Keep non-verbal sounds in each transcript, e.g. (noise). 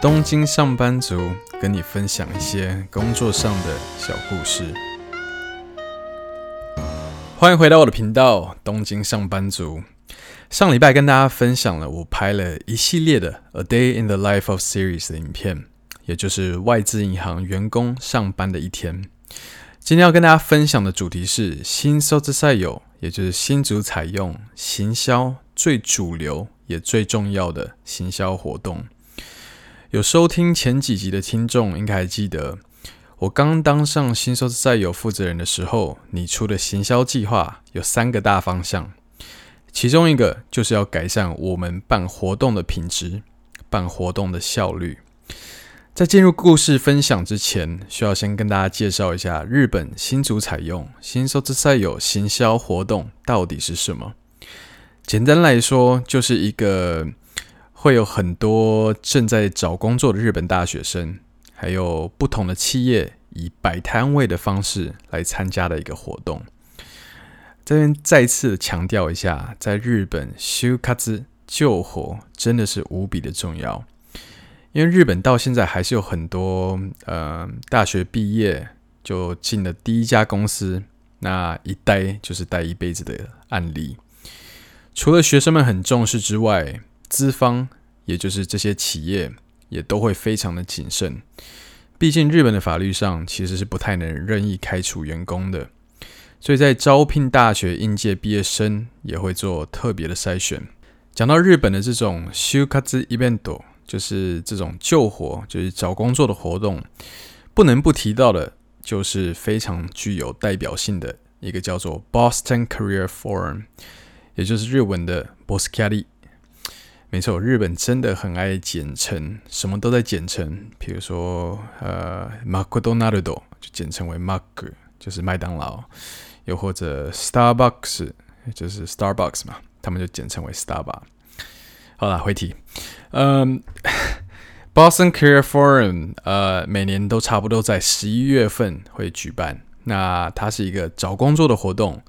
东京上班族跟你分享一些工作上的小故事。欢迎回到我的频道，东京上班族。上礼拜跟大家分享了我拍了一系列的《A Day in the Life of Series》的影片，也就是外资银行员工上班的一天。今天要跟大家分享的主题是新卒采用，也就是新卒采用行销最主流也最重要的行销活动。有收听前几集的听众应该还记得，我刚当上新卒采用负责人的时候，你出的行销计划有三个大方向，其中一个就是要改善我们办活动的品质、办活动的效率。在进入故事分享之前，需要先跟大家介绍一下日本新卒采用新卒采用行销活动到底是什么。简单来说，就是一个。会有很多正在找工作的日本大学生，还有不同的企业以摆摊位的方式来参加的一个活动。这边再次强调一下，在日本修卡兹救火真的是无比的重要，因为日本到现在还是有很多呃大学毕业就进了第一家公司，那一待就是待一辈子的案例。除了学生们很重视之外，资方，也就是这些企业，也都会非常的谨慎。毕竟日本的法律上其实是不太能任意开除员工的，所以在招聘大学应届毕业生也会做特别的筛选。讲到日本的这种就活イベント，就是这种就活，就是找工作的活动，不能不提到的，就是非常具有代表性的一个叫做 Boston Career Forum，也就是日文的 BOSS 没错，日本真的很爱简称，什么都在简称。比如说，呃，マクドナルド就简称为 Mac，就是麦当劳；又或者 Starbucks，就是 Starbucks 嘛，他们就简称为 Starbucks。好了，回题。嗯，Boston Career Forum，呃，每年都差不多在十一月份会举办。那它是一个找工作的活动，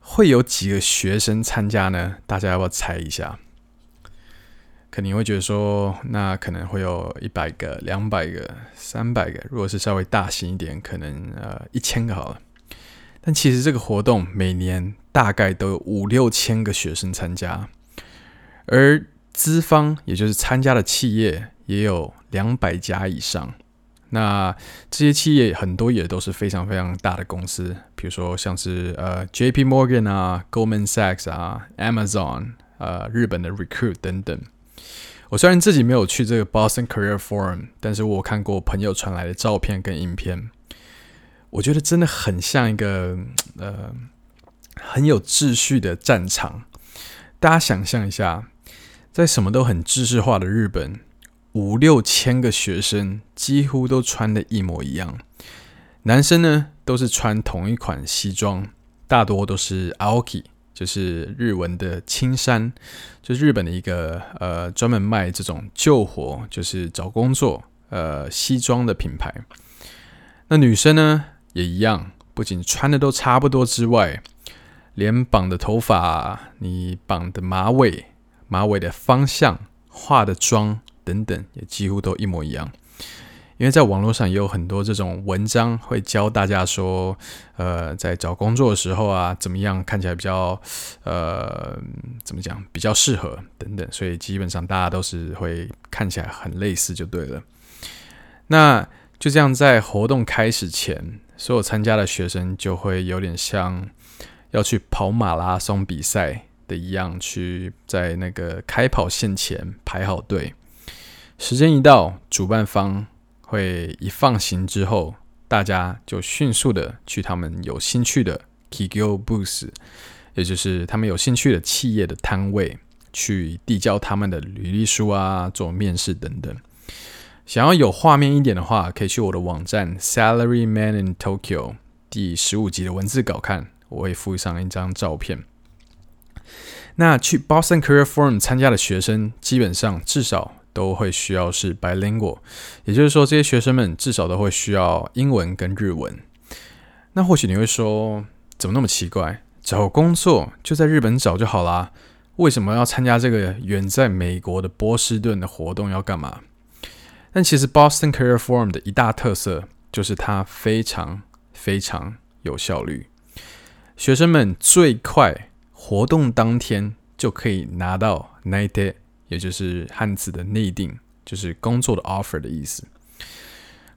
会有几个学生参加呢？大家要不要猜一下？ 肯定会觉得说，那可能会有一百个、两百个、三百个。如果是稍微大型一点，可能呃一千个好了。但其实这个活动每年大概都有五六千个学生参加，而资方也就是参加的企业也有两百家以上。那这些企业很多也都是非常非常大的公司，比如说像是呃 J.P. Morgan 啊、Goldman Sachs 啊、Amazon 呃、日本的 Recruit 等等。我虽然自己没有去这个 Boston Career Forum，但是我看过朋友传来的照片跟影片，我觉得真的很像一个呃很有秩序的战场。大家想象一下，在什么都很制式化的日本，五六千个学生几乎都穿的一模一样，男生呢都是穿同一款西装，大多都是 Aoki。就是日文的青山，就是日本的一个呃专门卖这种就活，就是找工作呃西装的品牌。那女生呢也一样，不仅穿的都差不多之外，连绑的头发、你绑的马尾、马尾的方向、化的妆等等，也几乎都一模一样。因为在网络上也有很多这种文章，会教大家说，呃，在找工作的时候啊，怎么样看起来比较，呃，怎么讲比较适合等等，所以基本上大家都是会看起来很类似就对了。那就这样，在活动开始前，所有参加的学生就会有点像要去跑马拉松比赛的一样，去在那个开跑线前排好队。时间一到，主办方。会一放行之后，大家就迅速的去他们有兴趣的 Kigyo Booth，也就是他们有兴趣的企业的摊位，去递交他们的履历书啊，做面试等等。想要有画面一点的话，可以去我的网站 Salaryman in Tokyo 第十五集的文字稿看，我会附上一张照片。那去 Boston Career Forum 参加的学生，基本上至少。都会需要是 bilingual，也就是说，这些学生们至少都会需要英文跟日文。那或许你会说，怎么那么奇怪？找工作就在日本找就好啦，为什么要参加这个远在美国的波士顿的活动？要干嘛？但其实 Boston Career Forum 的一大特色就是它非常非常有效率，学生们最快活动当天就可以拿到内定，也就是汉字的内定，就是工作的 offer 的意思。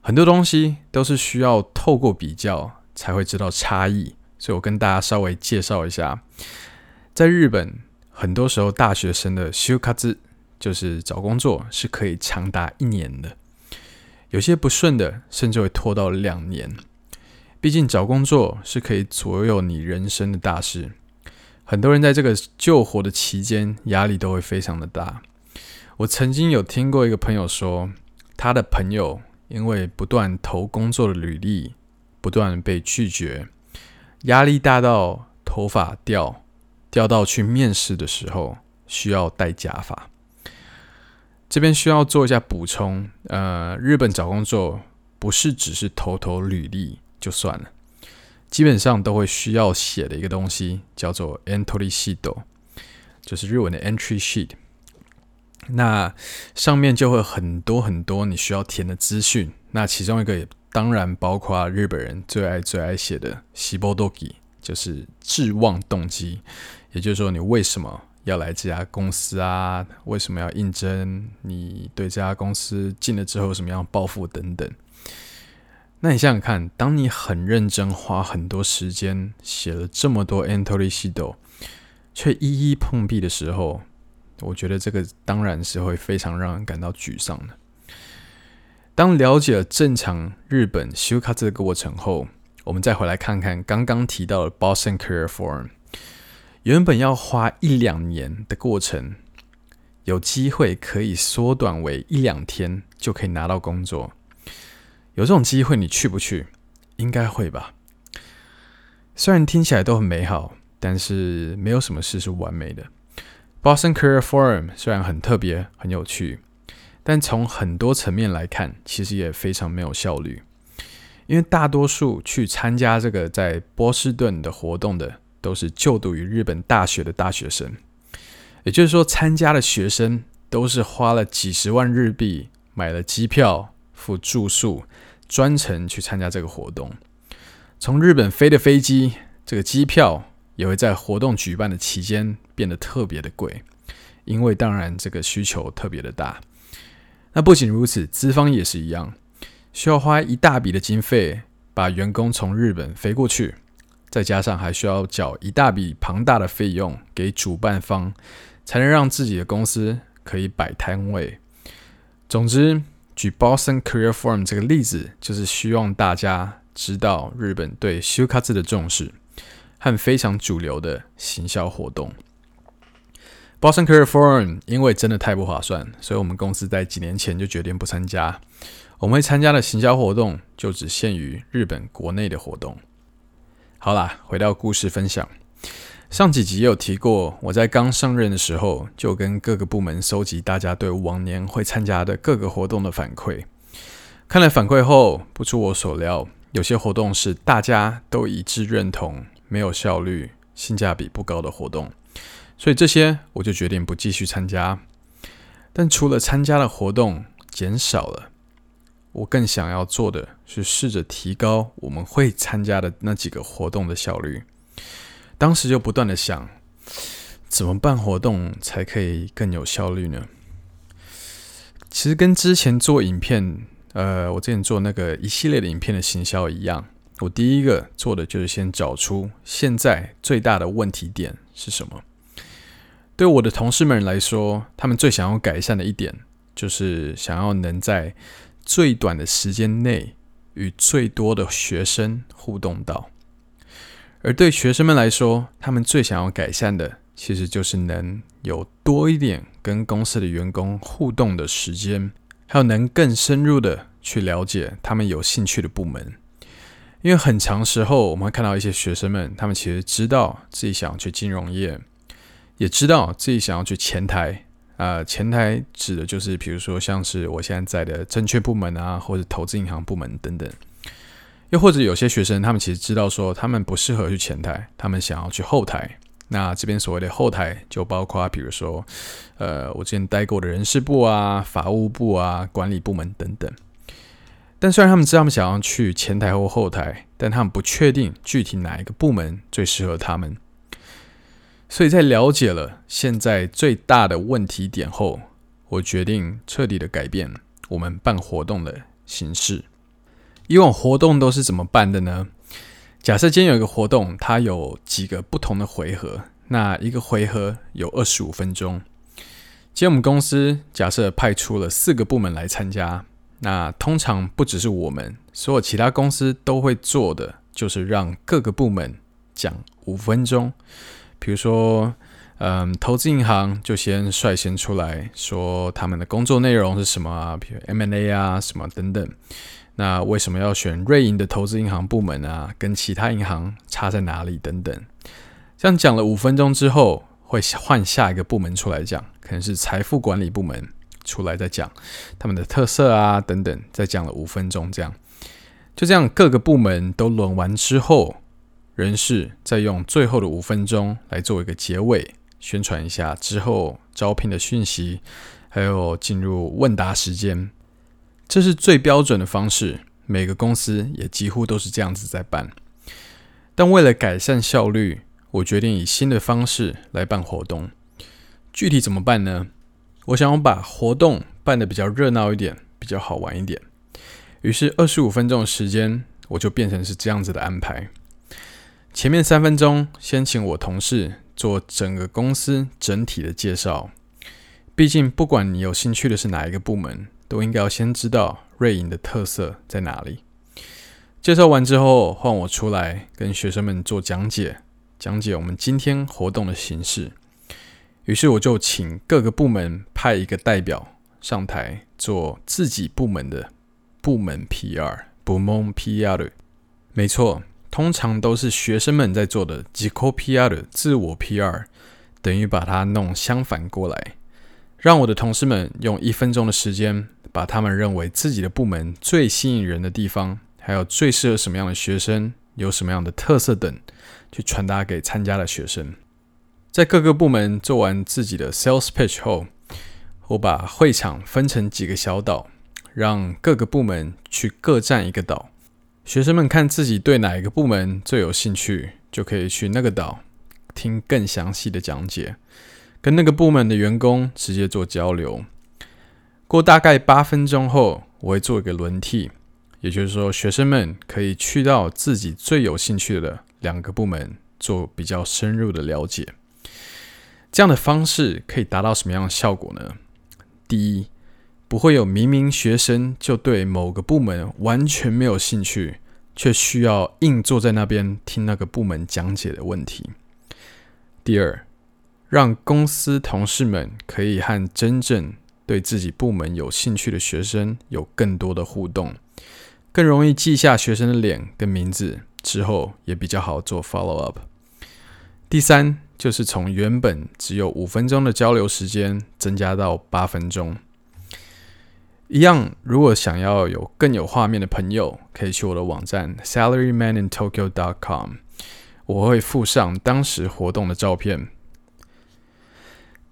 很多东西都是需要透过比较才会知道差异，所以我跟大家稍微介绍一下，在日本，很多时候大学生的就活就是找工作是可以长达一年的，有些不顺的甚至会拖到两年。毕竟找工作是可以左右你人生的大事，很多人在这个救活的期间压力都会非常的大。我曾经有听过一个朋友说，他的朋友。因为不断投工作的履历，不断被拒绝，压力大到头发掉，掉到去面试的时候需要戴假发。这边需要做一下补充，呃，日本找工作不是只是投投履历就算了，基本上都会需要写的一个东西叫做 entry sheet，就是日文的 entry sheet。那上面就会很多很多你需要填的资讯，那其中一个也当然包括日本人最爱最爱写的志望动机，就是志望动机，也就是说你为什么要来这家公司啊？为什么要应征？你对这家公司进了之后什么样的抱负等等。那你想想看，当你很认真花很多时间写了这么多 entry sheet，却一一碰壁的时候。我觉得这个当然是会非常让人感到沮丧的。当了解了正常日本就活的过程后，我们再回来看看刚刚提到的 Boston Career form，原本要花一两年的过程，有机会可以缩短为一两天就可以拿到工作。有这种机会，你去不去？应该会吧。虽然听起来都很美好，但是没有什么事是完美的。Boston Career Forum 虽然很特别、很有趣，但从很多层面来看，其实也非常没有效率。因为大多数去参加这个在波士顿的活动的，都是就读于日本大学的大学生，也就是说，参加的学生都是花了几十万日币买了机票、付住宿，专程去参加这个活动。从日本飞的飞机，这个机票。也会在活动举办的期间变得特别的贵，因为当然这个需求特别的大。那不仅如此，资方也是一样，需要花一大笔的经费把员工从日本飞过去，再加上还需要缴一大笔庞大的费用给主办方，才能让自己的公司可以摆摊位。总之，举 Boston Career Forum 这个例子，就是希望大家知道日本对休卡制的重视。和非常主流的行销活动，Boston Career Forum 因为真的太不划算，所以我们公司在几年前就决定不参加。我们会参加的行销活动就只限于日本国内的活动。好啦，回到故事分享，上几集也有提过，我在刚上任的时候就跟各个部门收集大家对往年会参加的各个活动的反馈。看了反馈后，不出我所料，有些活动是大家都一致认同。没有效率、性价比不高的活动，所以这些我就决定不继续参加。但除了参加的活动减少了，我更想要做的是试着提高我们会参加的那几个活动的效率。当时就不断的想，怎么办活动才可以更有效率呢？其实跟之前做影片，呃，我之前做那个一系列的影片的行销一样。我第一个做的就是先找出现在最大的问题点是什么。对我的同事们来说，他们最想要改善的一点，就是想要能在最短的时间内与最多的学生互动到。而对学生们来说，他们最想要改善的，其实就是能有多一点跟公司的员工互动的时间，还有能更深入的去了解他们有兴趣的部门。因为很长时候，我们会看到一些学生们，他们其实知道自己想要去金融业，也知道自己想要去前台。啊、前台指的就是，比如说像是我现在在的证券部门啊，或者投资银行部门等等。又或者有些学生，他们其实知道说，他们不适合去前台，他们想要去后台，那这边所谓的后台就包括，比如说，呃，我之前待过的人事部啊、法务部啊、管理部门等等。但虽然他们知道他们想要去前台或后台，但他们不确定具体哪一个部门最适合他们。所以在了解了现在最大的问题点后，我决定彻底的改变我们办活动的形式。以往活动都是怎么办的呢？假设今天有一个活动，它有几个不同的回合，那一个回合有二十五分钟。今天我们公司假设派出了四个部门来参加，那通常不只是我们，所有其他公司都会做的，就是让各个部门讲五分钟。比如说，嗯，投资银行就先率先出来说他们的工作内容是什么啊，比如 M&A 啊什么等等。那为什么要选瑞银的投资银行部门啊？跟其他银行差在哪里？等等，这样讲了五分钟之后，会换下一个部门出来讲，可能是财富管理部门出来再讲他们的特色啊等等，再讲了五分钟，这样就这样各个部门都轮完之后，人事再用最后的五分钟来做一个结尾，宣传一下之后招聘的讯息，还有进入问答时间。这是最标准的方式，每个公司也几乎都是这样子在办。但为了改善效率，我决定以新的方式来办活动。具体怎么办呢？我想把活动办得比较热闹一点，比较好玩一点。于是二十五分钟的时间，我就变成是这样子的安排：前面三分钟先请我同事做整个公司整体的介绍。毕竟不管你有兴趣的是哪一个部门。都应该要先知道瑞银的特色在哪里。介绍完之后，换我出来跟学生们做讲解，讲解我们今天活动的形式。于是我就请各个部门派一个代表上台做自己部门的部门 PR，部门 PR。没错，通常都是学生们在做的自己 PR，自我 PR，等于把它弄相反过来，让我的同事们用一分钟的时间。把他们认为自己的部门最吸引人的地方，还有最适合什么样的学生，有什么样的特色等，去传达给参加的学生。在各个部门做完自己的 sales pitch 后，我把会场分成几个小岛，让各个部门去各占一个岛。学生们看自己对哪一个部门最有兴趣，就可以去那个岛听更详细的讲解，跟那个部门的员工直接做交流。过大概八分钟后，我会做一个轮替，也就是说，学生们可以去到自己最有兴趣的两个部门做比较深入的了解。这样的方式可以达到什么样的效果呢？第一，不会有明明学生就对某个部门完全没有兴趣，却需要硬坐在那边听那个部门讲解的问题。第二，让公司同事们可以和真正对自己部门有兴趣的学生有更多的互动，更容易记下学生的脸跟名字，之后也比较好做 follow up。第三，就是从原本只有五分钟的交流时间增加到八分钟。一样，如果想要有更有画面的朋友，可以去我的网站 salarymanintokyo.com，我会附上当时活动的照片。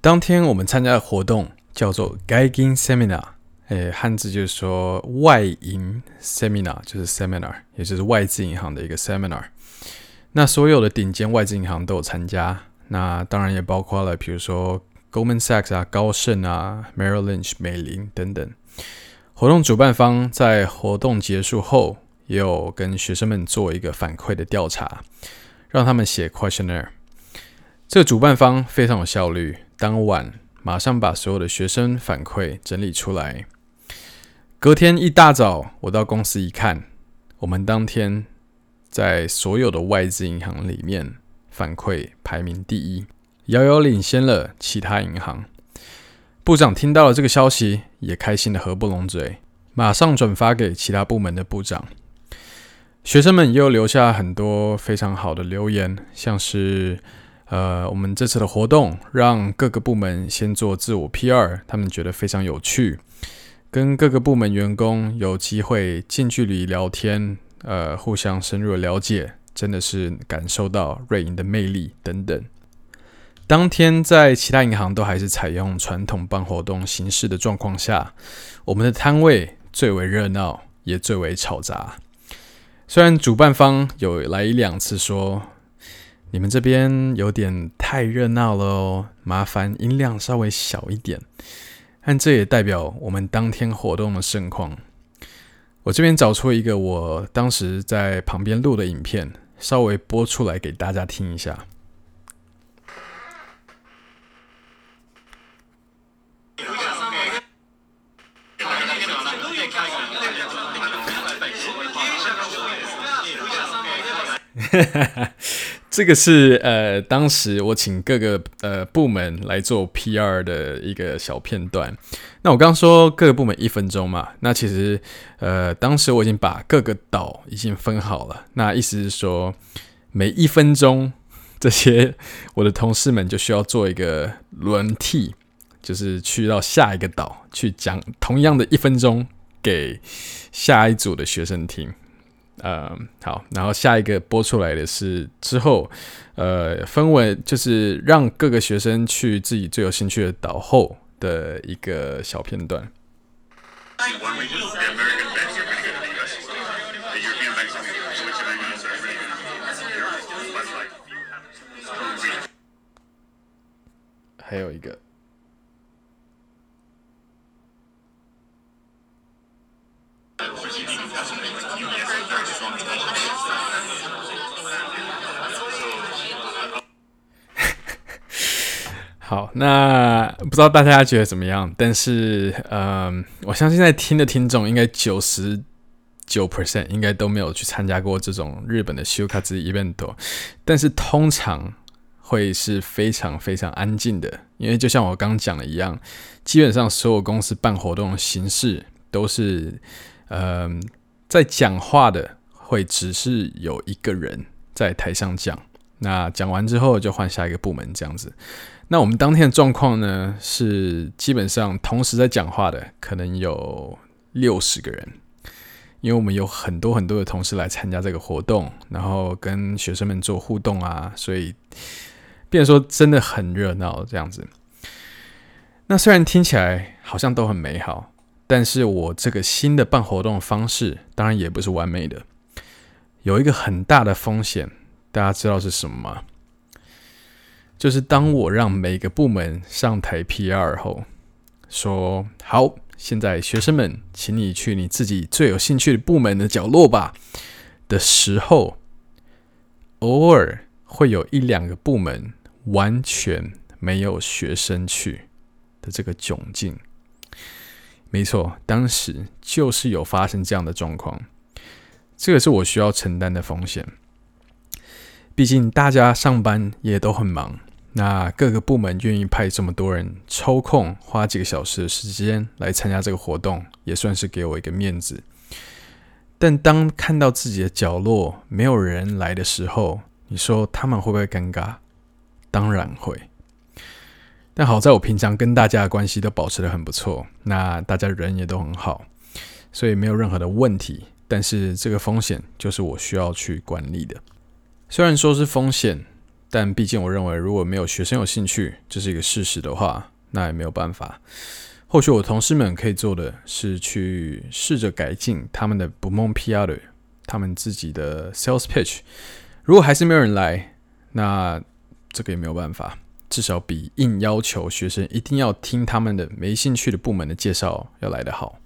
当天我们参加的活动。叫做 Gaijin Seminar，诶，汉字就是说外银 Seminar，就是 Seminar，也就是外资银行的一个 Seminar。那所有的顶尖外资银行都有参加，那当然也包括了，比如说 Goldman Sachs 啊、高盛啊、Merrill Lynch、美林等等。活动主办方在活动结束后，也有跟学生们做一个反馈的调查，让他们写 questionnaire。这个主办方非常有效率，当晚。马上把所有的学生反馈整理出来。隔天一大早，我到公司一看，我们当天在所有的外资银行里面反馈排名第一，遥遥领先了其他银行。部长听到了这个消息，也开心得合不拢嘴，马上转发给其他部门的部长。学生们又留下很多非常好的留言，像是。呃，我们这次的活动让各个部门先做自我 PR，他们觉得非常有趣，跟各个部门员工有机会近距离聊天，呃，互相深入了解，真的是感受到瑞银的魅力等等。当天在其他银行都还是采用传统办活动形式的状况下，我们的摊位最为热闹，也最为吵杂。虽然主办方有来一两次说，你们这边有点太热闹了哦，麻烦音量稍微小一点。但这也代表我们当天活动的盛况。我这边找出一个我当时在旁边录的影片，稍微播出来给大家听一下。(laughs) 这个是呃，当时我请各个呃部门来做 PR 的一个小片段。那我刚刚说各个部门一分钟嘛，那其实呃，当时我已经把各个岛已经分好了。那意思是说，每一分钟，这些我的同事们就需要做一个轮替，就是去到下一个岛去讲同样的一分钟给下一组的学生听。呃，好，然后下一个播出来的是之后，呃，分为就是让各个学生去自己最有兴趣的岛后的一个小片段。还有一个。好，那不知道大家觉得怎么样？但是，嗯，我相信在听的听众应该九十九 percent 应该都没有去参加过这种日本的就活 event，但是通常会是非常非常安静的，因为就像我刚刚讲的一样，基本上所有公司办活动的形式都是，嗯，在讲话的会只是有一个人在台上讲，那讲完之后就换下一个部门这样子。那我们当天的状况呢，是基本上同时在讲话的可能有六十个人，因为我们有很多很多的同事来参加这个活动，然后跟学生们做互动啊，所以变说真的很热闹这样子。那虽然听起来好像都很美好，但是我这个新的办活动方式当然也不是完美的，有一个很大的风险，大家知道是什么吗？就是当我让每个部门上台 PR 后，说好，现在学生们，请你去你自己最有兴趣的部门的角落吧的时候，偶尔会有一两个部门完全没有学生去的这个窘境。没错，当时就是有发生这样的状况，这个是我需要承担的风险。毕竟大家上班也都很忙。那各个部门愿意派这么多人抽空花几个小时的时间来参加这个活动，也算是给我一个面子。但当看到自己的角落没有人来的时候，你说他们会不会尴尬？当然会。但好在我平常跟大家的关系都保持得很不错，那大家人也都很好，所以没有任何的问题。但是这个风险就是我需要去管理的。虽然说是风险。但毕竟，我认为如果没有学生有兴趣，这是一个事实的话，那也没有办法。或许我同事们可以做的是去试着改进他们的不梦 PR，他们自己的 sales pitch。如果还是没有人来，那这个也没有办法。至少比硬要求学生一定要听他们的没兴趣的部门的介绍要来得好。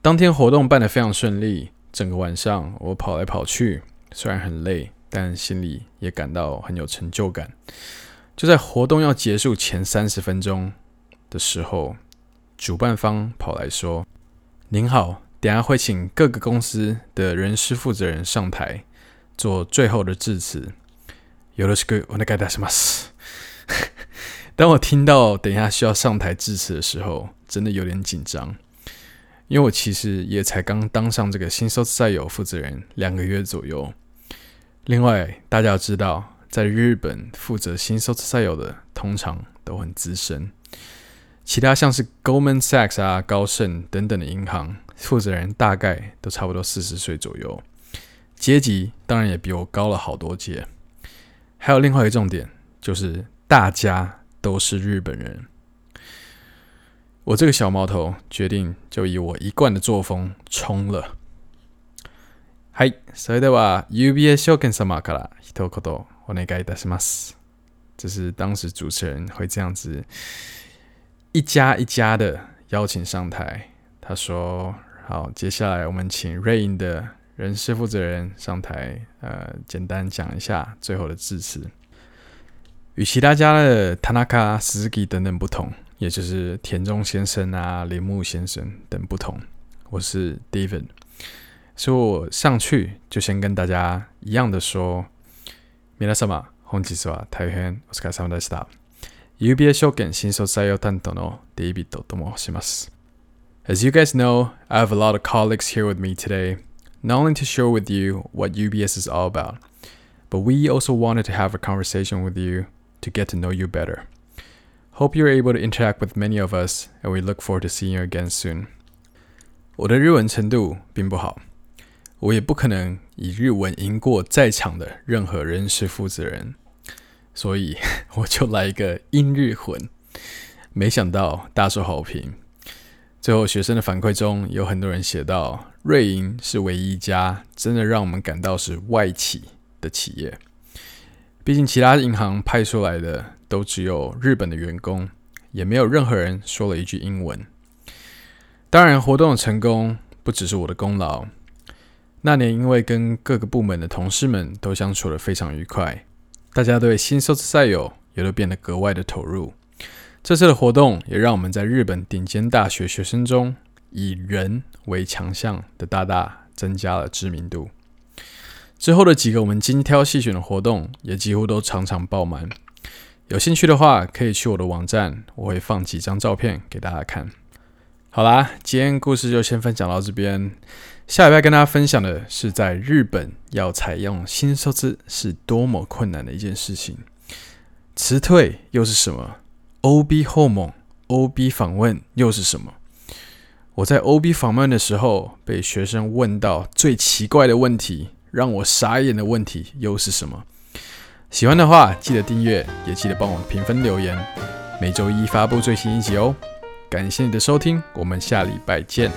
当天活动办得非常顺利，整个晚上我跑来跑去，虽然很累。但心里也感到很有成就感。就在活动要结束前三十分钟的时候，主办方跑来说：“您好，等下会请各个公司的人事负责人上台做最后的致辞。”よろしくお愿いいたします。(laughs) 当我听到等一下需要上台致辞的时候，真的有点紧张，因为我其实也才刚当上这个新卒采用负责人两个月左右。 另外，大家要知道，在日本负责新卒采用的通常都很资深，其他像是 Goldman Sachs 啊、高盛等等的银行负责人大概都差不多四十岁左右，阶级当然也比我高了好多阶。还有另外一个重点，就是大家都是日本人。我这个小毛头决定就以我一贯的作风冲了。はい、それでは UBS 证券様から一言お愿いいたします。这是当时主持人会这样子一家一家的邀请上台。他说：“好，接下来我们请瑞银的人事负责人上台，呃，简单讲一下最后的致辞。与其他家的田中、铃木等等不同。”也就是田中先生啊、铃木先生等不同，我是 David， 所以我上去就先跟大家一样的说，皆様、本日は大変お疲れ様でした。UBS 证券新卒采用担当の David と申します。As you guys know, I have a lot of colleagues here with me today, not only to share with you what UBS is all about, but we also wanted to have a conversation with you to get to know you better. Hope you're able to interact with many of us, and we look forward to seeing you again soon. 我的日文程度并不好， 我也不可能以日文赢过在场的任何人事负责人，所以 (laughs) 我就来一个英日混。没想到大受好评。最后学生的反馈中有很多人写到，瑞银是唯一一家真的让我们感到是外企的企业。毕竟其他银行派出来的。都只有日本的员工，也没有任何人说了一句英文。当然，活动的成功不只是我的功劳。那年因为跟各个部门的同事们都相处得非常愉快，大家对新卒采用也都变得格外的投入。这次的活动也让我们在日本顶尖大学学生中以人为强项的大大增加了知名度。之后的几个我们精挑细选的活动也几乎都常常爆满。有兴趣的话，可以去我的网站，我会放几张照片给大家看。好啦，今天故事就先分享到这边。下礼拜跟大家分享的是，在日本要采用新卒是多么困难的一件事情。辞退又是什么？OB 访问，OB 访问又是什么？我在 OB 访问的时候，被学生问到最奇怪的问题，让我傻眼的问题又是什么？喜欢的话，记得订阅，也记得帮我评分留言。每周一发布最新一集哦。感谢你的收听，我们下礼拜见。